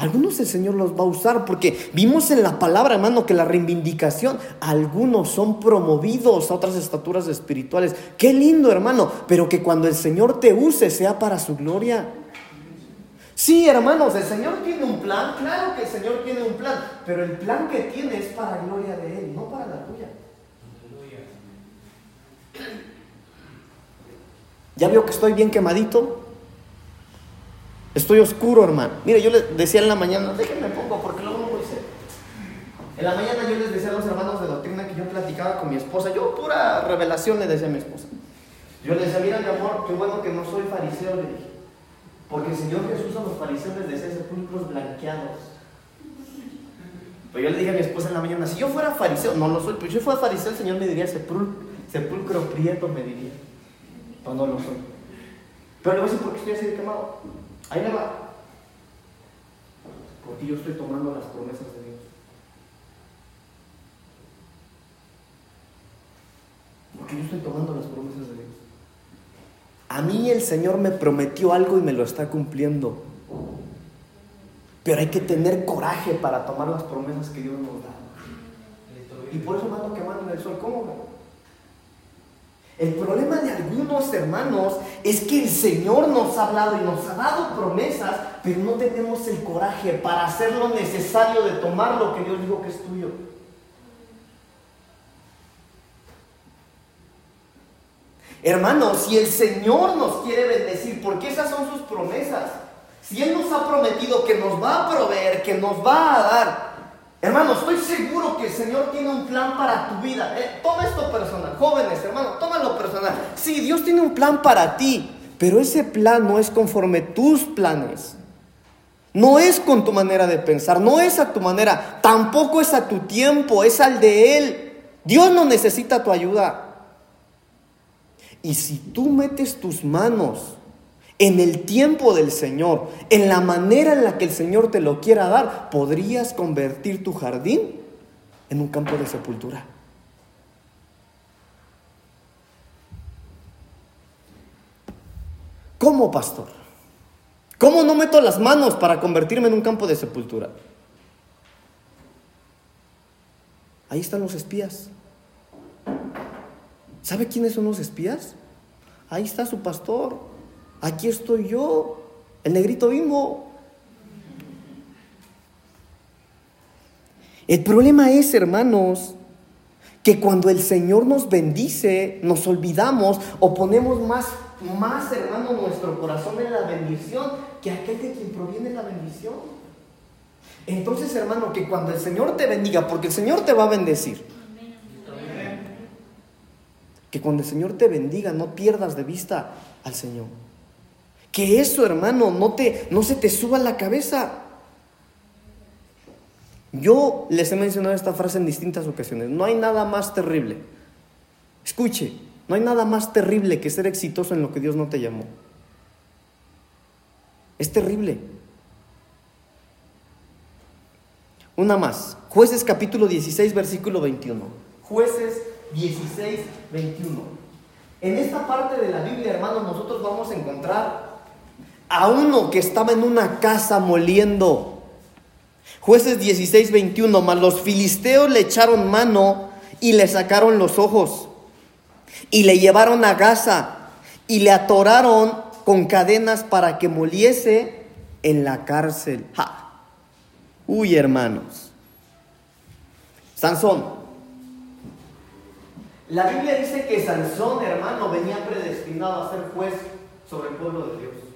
Algunos el Señor los va a usar porque vimos en la palabra, hermano, que la reivindicación, algunos son promovidos a otras estaturas espirituales. Qué lindo, hermano, pero que cuando el Señor te use sea para su gloria. Sí, hermanos, el Señor tiene un plan, claro que el Señor tiene un plan, pero el plan que tiene es para gloria de Él, no para la tuya. ¿Ya vio que estoy bien quemadito? Estoy oscuro, hermano. Mire, yo les decía en la mañana, déjenme pongo porque luego no a ser. En la mañana yo les decía a los hermanos de doctrina que yo platicaba con mi esposa. Yo pura revelación le decía a mi esposa. Yo le decía, mira mi amor, qué bueno que no soy fariseo, le dije. Porque el Señor Jesús a los fariseos les decía sepulcros blanqueados. Pero yo le dije a mi esposa en la mañana, si yo fuera fariseo, no lo soy, pero si yo fuera fariseo, el Señor me diría sepulcro prieto, me diría. O no lo soy. Pero le voy a decir por qué estoy así de quemado. Ahí le va. Porque yo estoy tomando las promesas de Dios. Porque yo estoy tomando las promesas de Dios. A mí el Señor me prometió algo y me lo está cumpliendo. Pero hay que tener coraje para tomar las promesas que Dios nos da. Y por eso mando que manden el sol. ¿Cómo? El problema de algunos hermanos es que el Señor nos ha hablado y nos ha dado promesas, pero no tenemos el coraje para hacer lo necesario de tomar lo que Dios dijo que es tuyo. Hermanos, si el Señor nos quiere bendecir, porque esas son sus promesas, si Él nos ha prometido que nos va a proveer, que nos va a dar, Hermano, estoy seguro que el Señor tiene un plan para tu vida. Eh, toma esto personal. Jóvenes, hermano, tómalo personal. Sí, Dios tiene un plan para ti, pero ese plan no es conforme tus planes. No es con tu manera de pensar, no es a tu manera, tampoco es a tu tiempo, es al de Él. Dios no necesita tu ayuda. Y si tú metes tus manos en el tiempo del Señor, en la manera en la que el Señor te lo quiera dar, podrías convertir tu jardín en un campo de sepultura. ¿Cómo, pastor? ¿Cómo no meto las manos para convertirme en un campo de sepultura? Ahí están los espías. ¿Sabe quiénes son los espías? Ahí está su pastor. Aquí estoy yo, el negrito bimbo. El problema es, hermanos, que cuando el Señor nos bendice, nos olvidamos o ponemos más, más, hermano, nuestro corazón en la bendición que aquel de quien proviene la bendición. Entonces, hermano, que cuando el Señor te bendiga, porque el Señor te va a bendecir, que cuando el Señor te bendiga no pierdas de vista al Señor. Que eso, hermano, no, te, no se te suba a la cabeza. Yo les he mencionado esta frase en distintas ocasiones. No hay nada más terrible. Escuche, no hay nada más terrible que ser exitoso en lo que Dios no te llamó. Es terrible. Una más. Jueces capítulo 16, versículo 21. Jueces 16, 21. En esta parte de la Biblia, hermanos, nosotros vamos a encontrar a uno que estaba en una casa moliendo. Jueces 16, 21. Mas los filisteos le echaron mano y le sacaron los ojos. Y le llevaron a Gaza y le atoraron con cadenas para que moliese en la cárcel. Uy, hermanos. Sansón, la Biblia dice que Sansón, hermano, venía predestinado a ser juez sobre el pueblo de Dios.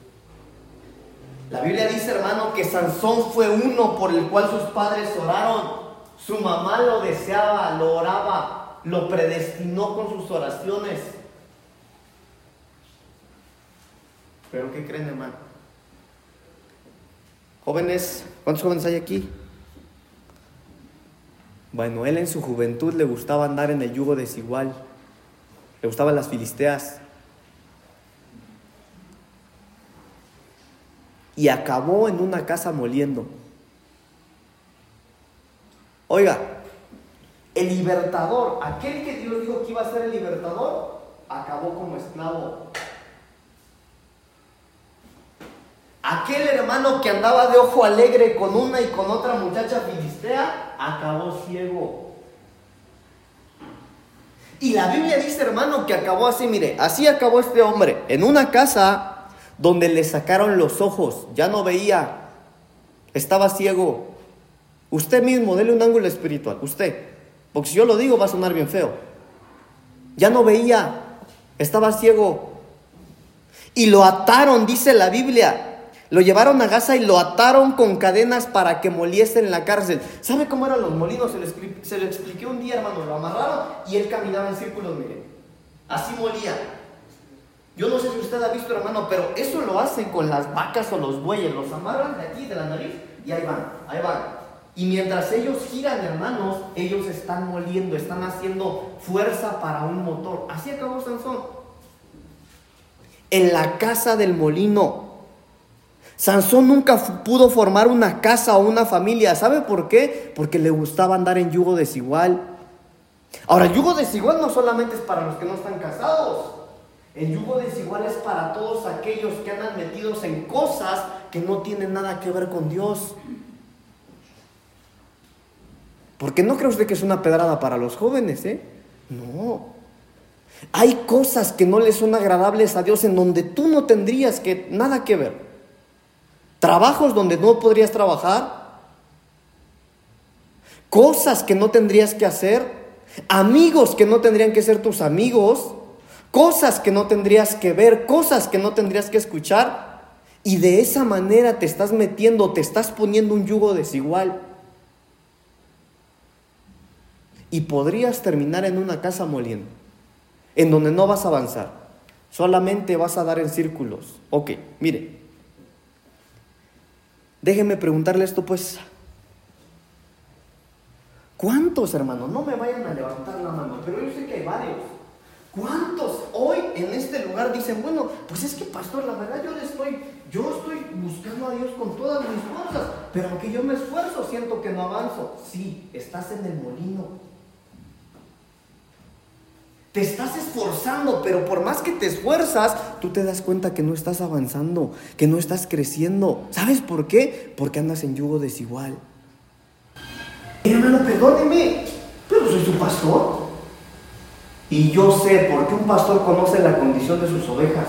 La Biblia dice, hermano, que Sansón fue uno por el cual sus padres oraron. Su mamá lo deseaba, lo oraba, lo predestinó con sus oraciones. Pero ¿qué creen, hermano? Jóvenes, ¿cuántos jóvenes hay aquí? Bueno, él en su juventud le gustaba andar en el yugo desigual, le gustaban las filisteas. Y acabó en una casa moliendo. Oiga, el libertador, aquel que Dios dijo que iba a ser el libertador, acabó como esclavo. Aquel hermano que andaba de ojo alegre con una y con otra muchacha filistea, acabó ciego. Y la Biblia dice, hermano, que acabó así, mire, así acabó este hombre, en una casa donde le sacaron los ojos, ya no veía, estaba ciego. Usted mismo, dele un ángulo espiritual, usted, porque si yo lo digo va a sonar bien feo. Ya no veía, estaba ciego. Y lo ataron, dice la Biblia, lo llevaron a Gaza y lo ataron con cadenas para que moliese en la cárcel. ¿Sabe cómo eran los molinos? Se lo, expliqué un día, hermano. Lo amarraron y él caminaba en círculos, mire. Así molía. Yo no sé si usted ha visto, hermano, pero eso lo hacen con las vacas o los bueyes. Los amarran de aquí, de la nariz, y ahí van, ahí van. Y mientras ellos giran, hermanos, ellos están moliendo, están haciendo fuerza para un motor. Así acabó Sansón. En la casa del molino Sansón nunca pudo formar una casa o una familia. ¿Sabe por qué? Porque le gustaba andar en yugo desigual. Ahora, yugo desigual no solamente es para los que no están casados. El yugo desigual es para todos aquellos que andan metidos en cosas que no tienen nada que ver con Dios. Porque no cree usted que es una pedrada para los jóvenes, ¿eh? No. Hay cosas que no le son agradables a Dios en donde tú no tendrías que nada que ver trabajos donde no podrías trabajar, cosas que no tendrías que hacer, amigos que no tendrían que ser tus amigos, cosas que no tendrías que ver, cosas que no tendrías que escuchar, y de esa manera te estás metiendo, te estás poniendo un yugo desigual. Y podrías terminar en una casa moliendo, en donde no vas a avanzar, solamente vas a dar en círculos. Ok, mire, Déjenme preguntarle esto pues. ¿Cuántos hermanos? No me vayan a levantar la mano, pero yo sé que hay varios. ¿Cuántos hoy en este lugar dicen, bueno, pues es que pastor, la verdad yo estoy, yo estoy buscando a Dios con todas mis fuerzas, pero aunque yo me esfuerzo, siento que no avanzo. Sí, estás en el molino. Te estás esforzando, pero por más que te esfuerzas, tú te das cuenta que no estás avanzando, que no estás creciendo. ¿Sabes por qué? Porque andas en yugo desigual. Hermano, perdóneme, pero soy su pastor. Y yo sé por qué un pastor conoce la condición de sus ovejas.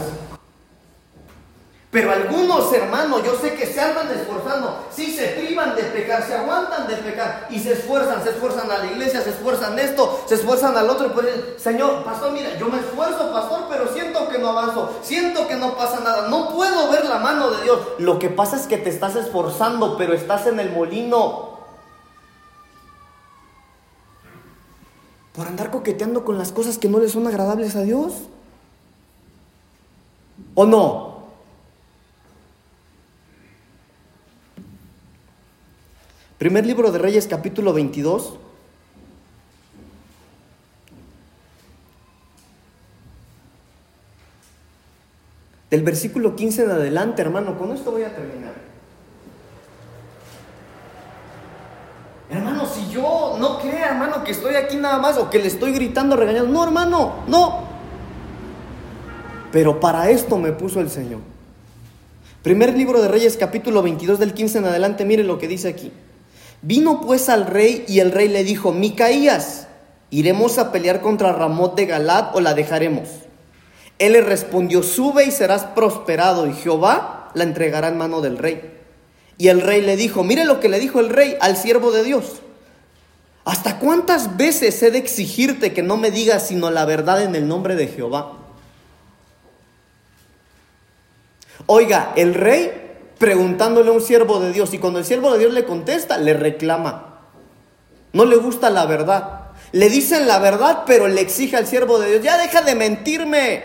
Pero algunos hermanos, yo sé que se andan esforzando, sí se privan de pecar, se aguantan de pecar y se esfuerzan, se esfuerzan a la iglesia, se esfuerzan esto, se esfuerzan al otro. Pues, Señor, pastor, mira, yo me esfuerzo, pastor, pero siento que no avanzo, siento que no pasa nada, no puedo ver la mano de Dios. Lo que pasa es que te estás esforzando, pero estás en el molino. Por andar coqueteando con las cosas que no le son agradables a Dios. ¿O no? Primer libro de Reyes capítulo 22. Del versículo 15 en adelante, hermano, con esto voy a terminar. Hermano, si yo no crea, hermano, que estoy aquí nada más o que le estoy gritando, regañando, no, hermano, no. Pero para esto me puso el Señor. Primer libro de Reyes capítulo 22 del 15 en adelante, mire lo que dice aquí. Vino pues al rey y el rey le dijo, Micaías, ¿iremos a pelear contra Ramot de Galad o la dejaremos? Él le respondió, sube y serás prosperado y Jehová la entregará en mano del rey. Y el rey le dijo, mire lo que le dijo el rey al siervo de Dios. ¿Hasta cuántas veces he de exigirte que no me digas sino la verdad en el nombre de Jehová? Oiga, el rey preguntándole a un siervo de Dios y cuando el siervo de Dios le contesta, le reclama. No le gusta la verdad. Le dicen la verdad, pero le exige al siervo de Dios, ya deja de mentirme.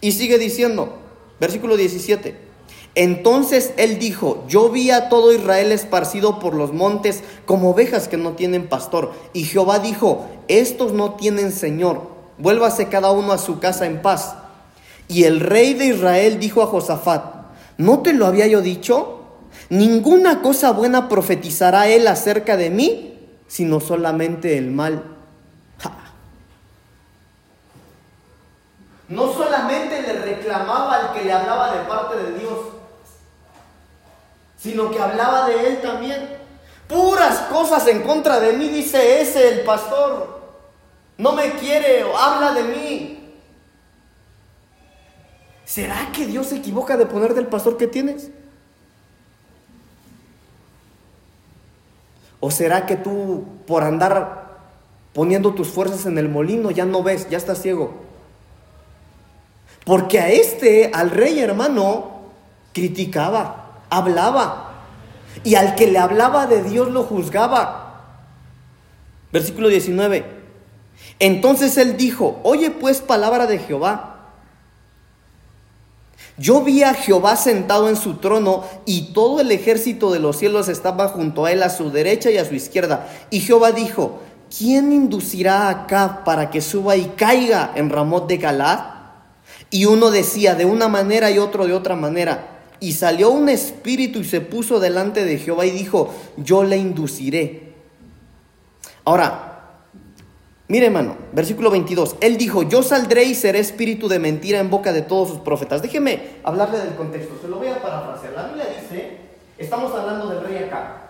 Y sigue diciendo, versículo 17. Entonces él dijo, yo vi a todo Israel esparcido por los montes como ovejas que no tienen pastor. Y Jehová dijo, estos no tienen Señor, vuélvase cada uno a su casa en paz. Y el rey de Israel dijo a Josafat, ¿No te lo había yo dicho? Ninguna cosa buena profetizará él acerca de mí, sino solamente el mal. No solamente le reclamaba al que le hablaba de parte de Dios, sino que hablaba de él también. Puras cosas en contra de mí, dice ese el pastor. No me quiere o habla de mí. ¿Será que Dios se equivoca de poner del pastor que tienes? ¿O será que tú por andar poniendo tus fuerzas en el molino ya no ves, ya estás ciego? Porque a este, al rey hermano, criticaba, hablaba. Y al que le hablaba de Dios lo juzgaba. Versículo 19. Entonces él dijo, oye pues palabra de Jehová. Yo vi a Jehová sentado en su trono y todo el ejército de los cielos estaba junto a él a su derecha y a su izquierda. Y Jehová dijo, ¿quién inducirá acá para que suba y caiga en Ramot de Galad? Y uno decía de una manera y otro de otra manera. Y salió un espíritu y se puso delante de Jehová y dijo, yo le induciré. Ahora, Mire, hermano, versículo 22. Él dijo, yo saldré y seré espíritu de mentira en boca de todos sus profetas. Déjeme hablarle del contexto, se lo voy a parafrasear. La Biblia dice, estamos hablando del rey Acab.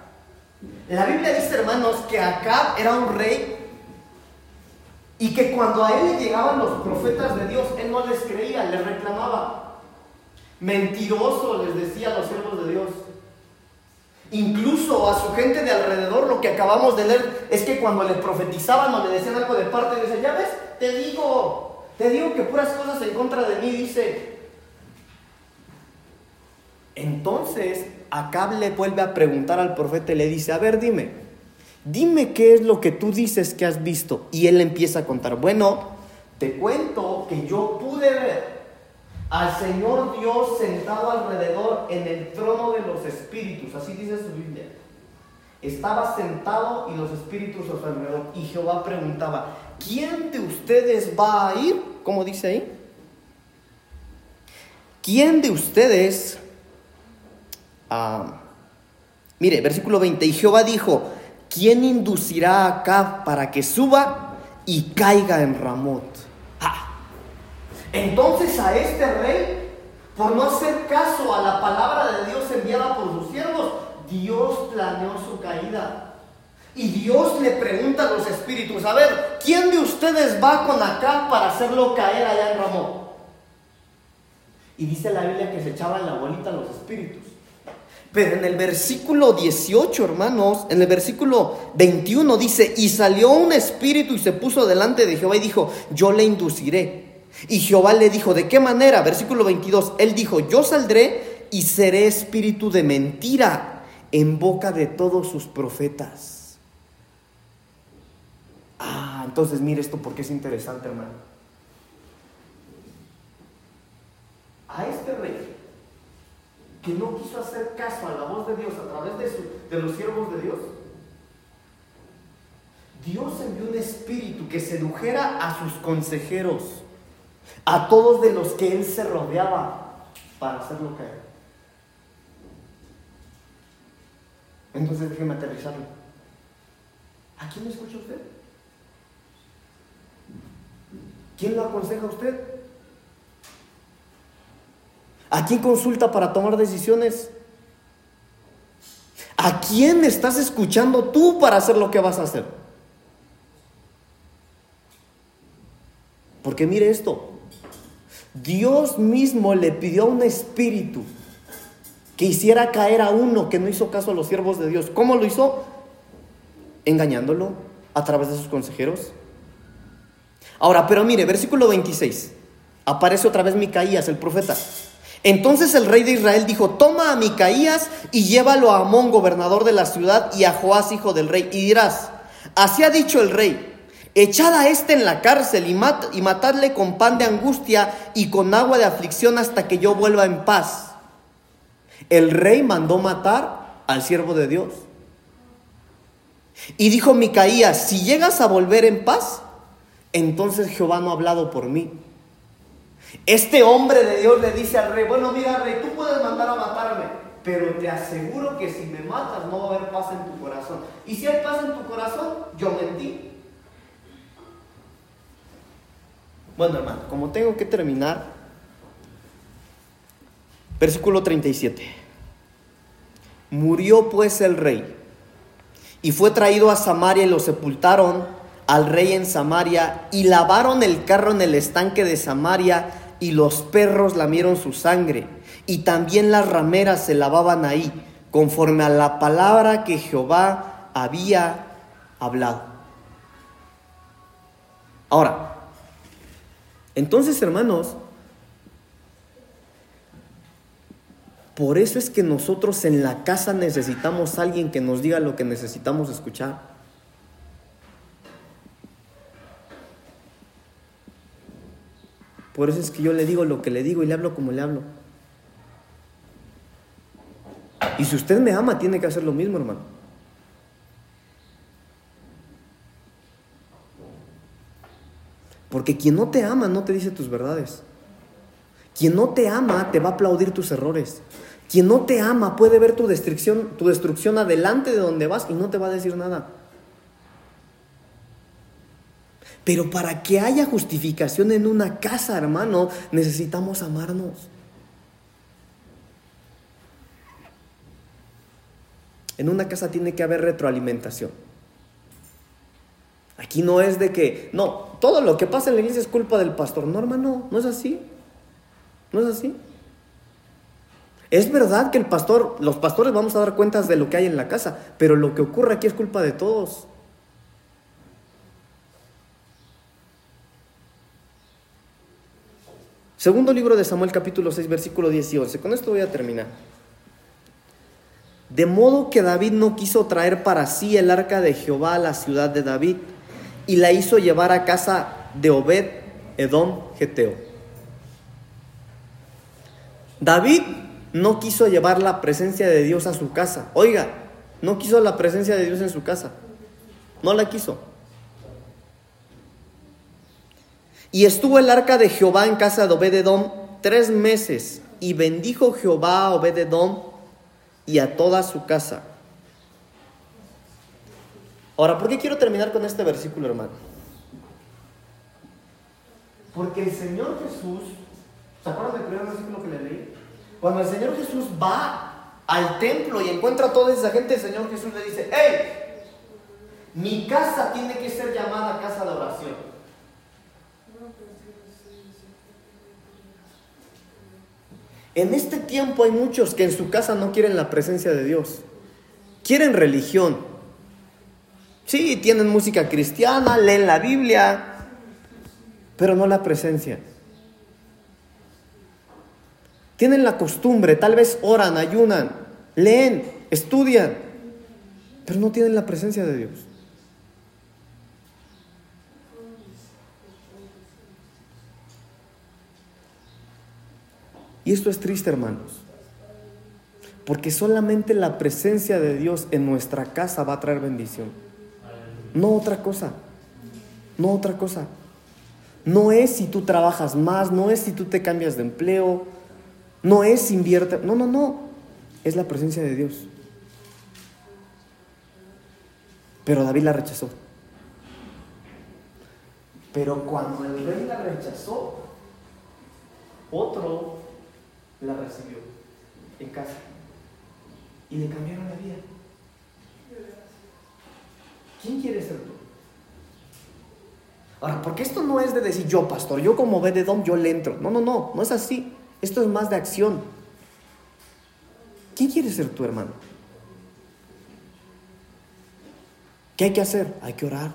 La Biblia dice, hermanos, que Acab era un rey y que cuando a él le llegaban los profetas de Dios, él no les creía, les reclamaba. Mentiroso les decía a los siervos de Dios. Incluso a su gente de alrededor, lo que acabamos de leer es que cuando le profetizaban o le decían algo de parte, dice, ya ves, te digo, te digo que puras cosas en contra de mí, dice. Entonces, Acab le vuelve a preguntar al profeta y le dice, a ver, dime, dime qué es lo que tú dices que has visto. Y él empieza a contar, bueno, te cuento que yo pude ver al Señor Dios sentado alrededor en el trono de los espíritus, así dice su Biblia. Estaba sentado y los espíritus a su alrededor. Y Jehová preguntaba, ¿quién de ustedes va a ir? ¿Cómo dice ahí? ¿Quién de ustedes... Ah, mire, versículo 20. Y Jehová dijo, ¿quién inducirá acá para que suba y caiga en Ramot? Entonces a este rey, por no hacer caso a la palabra de Dios enviada por sus siervos, Dios planeó su caída. Y Dios le pregunta a los espíritus, a ver, ¿quién de ustedes va con acá para hacerlo caer allá en Ramón? Y dice la Biblia que se echaban la bolita a los espíritus. Pero en el versículo 18, hermanos, en el versículo 21 dice, y salió un espíritu y se puso delante de Jehová y dijo, yo le induciré. Y Jehová le dijo, ¿de qué manera? Versículo 22, él dijo, yo saldré y seré espíritu de mentira en boca de todos sus profetas. Ah, entonces mire esto porque es interesante, hermano. A este rey que no quiso hacer caso a la voz de Dios a través de, los siervos de Dios, Dios envió un espíritu que sedujera a sus consejeros, a todos de los que él se rodeaba para hacerlo caer. Entonces déjeme aterrizarlo. ¿A quién escucha usted? ¿Quién lo aconseja a usted? ¿A quién consulta para tomar decisiones? ¿A quién estás escuchando tú para hacer lo que vas a hacer? Porque mire esto, Dios mismo le pidió a un espíritu que hiciera caer a uno que no hizo caso a los siervos de Dios. ¿Cómo lo hizo? Engañándolo a través de sus consejeros. Ahora, pero mire, versículo 26. Aparece otra vez Micaías, el profeta. Entonces el rey de Israel dijo, toma a Micaías y llévalo a Amón, gobernador de la ciudad, y a Joás, hijo del rey, y dirás, así ha dicho el rey, echad a este en la cárcel y, y matadle con pan de angustia y con agua de aflicción hasta que yo vuelva en paz. El rey mandó matar al siervo de Dios. Y dijo Micaías, si llegas a volver en paz, entonces Jehová no ha hablado por mí. Este hombre de Dios le dice al rey, bueno, mira rey, tú puedes mandar a matarme, pero te aseguro que si me matas no va a haber paz en tu corazón. Y si hay paz en tu corazón, yo mentí. Bueno, hermano, como tengo que terminar, versículo 37. Murió pues el rey y fue traído a Samaria y lo sepultaron al rey en Samaria y lavaron el carro en el estanque de Samaria y los perros lamieron su sangre y también las rameras se lavaban ahí conforme a la palabra que Jehová había hablado. Ahora, entonces hermanos, por eso es que nosotros en la casa necesitamos a alguien que nos diga lo que necesitamos escuchar. Por eso es que yo le digo lo que le digo y le hablo como le hablo. Y si usted me ama, tiene que hacer lo mismo, hermano. Porque quien no te ama no te dice tus verdades. Quien no te ama te va a aplaudir tus errores. Quien no te ama puede ver tu destrucción, tu destrucción adelante de donde vas y no te va a decir nada. Pero para que haya justificación en una casa, hermano, necesitamos amarnos. En una casa tiene que haber retroalimentación. Aquí no es de que, no, todo lo que pasa en la iglesia es culpa del pastor. No, hermano, no es así. No es así. Es verdad que el pastor, los pastores vamos a dar cuentas de lo que hay en la casa, pero lo que ocurre aquí es culpa de todos. Segundo libro de Samuel capítulo 6 versículo 10 y 11. Con esto voy a terminar. De modo que David no quiso traer para sí el arca de Jehová a la ciudad de David y la hizo llevar a casa de Obed Edom Geteo. David no quiso llevar la presencia de Dios a su casa. Oiga, no quiso la presencia de Dios en su casa. No la quiso. Y estuvo el arca de Jehová en casa de Obededom tres meses, y bendijo Jehová a Obededom y a toda su casa. Ahora, ¿por qué quiero terminar con este versículo, hermano? Porque el Señor Jesús, ¿se acuerdan del primer versículo que le leí? Cuando el Señor Jesús va al templo y encuentra a toda esa gente, el Señor Jesús le dice, ¡Hey! Mi casa tiene que ser llamada casa de oración. En este tiempo hay muchos que en su casa no quieren la presencia de Dios. Quieren religión. Sí, tienen música cristiana, leen la Biblia, pero no la presencia. Tienen la costumbre, tal vez oran, ayunan, leen, estudian, pero no tienen la presencia de Dios. Y esto es triste, hermanos. Porque solamente la presencia de Dios en nuestra casa va a traer bendición. No otra cosa. No otra cosa. No es si tú trabajas más, no es si tú te cambias de empleo, no es si invierte. No, no, no. Es la presencia de Dios. Pero David la rechazó. Pero cuando el rey la rechazó, otro la recibió en casa y le cambiaron la vida. ¿Quién quiere ser tú? Ahora, porque esto no es de decir yo, pastor, yo como ve de dom, yo le entro. No, no, no, no es así. Esto es más de acción. ¿Quién quiere ser tu hermano? ¿Qué hay que hacer? Hay que orar.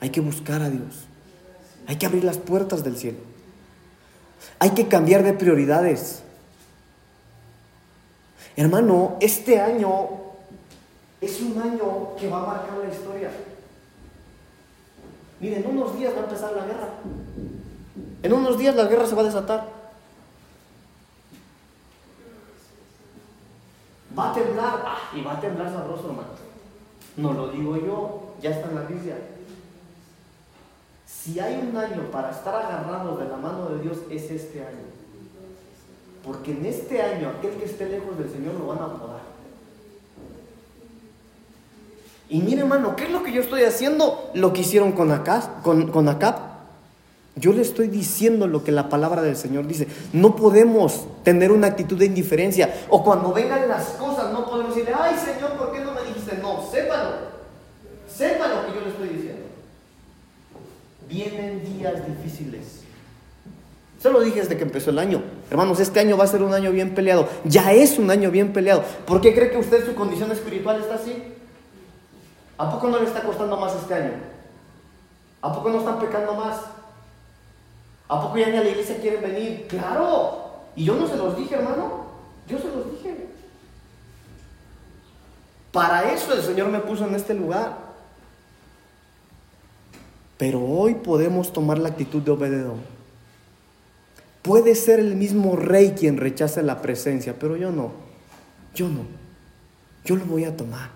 Hay que buscar a Dios. Hay que abrir las puertas del cielo. Hay que cambiar de prioridades. Hermano, este año es un año que va a marcar la historia. Miren, en unos días va a empezar la guerra. En unos días la guerra se va a desatar. Va a temblar, ah, y va a temblar sabroso, hermano. No lo digo yo, ya está en la Biblia. Si hay un año para estar agarrados de la mano de Dios, es este año. Porque en este año aquel que esté lejos del Señor lo van a podar. Y mire, hermano, ¿qué es lo que yo estoy haciendo? Lo que hicieron con, Acab, con, con. Yo le estoy diciendo lo que la palabra del Señor dice. No podemos tener una actitud de indiferencia. O cuando vengan las cosas, no podemos decirle, ay Señor, ¿por qué no me dijiste? No, sépalo. Sépalo lo que yo le estoy diciendo vienen días difíciles. Se lo dije desde que empezó el año. Hermanos, este año va a ser un año bien peleado. Ya es un año bien peleado. ¿Por qué cree que usted su condición espiritual está así? ¿A poco no le está costando más este año? ¿A poco no están pecando más? ¿A poco ya ni a la iglesia quieren venir? Claro. Y yo no se los dije, hermano. Yo se los dije. Para eso el Señor me puso en este lugar. Pero hoy podemos tomar la actitud de Obededón. Puede ser el mismo rey quien rechace la presencia, pero yo no. Yo no. Yo lo voy a tomar.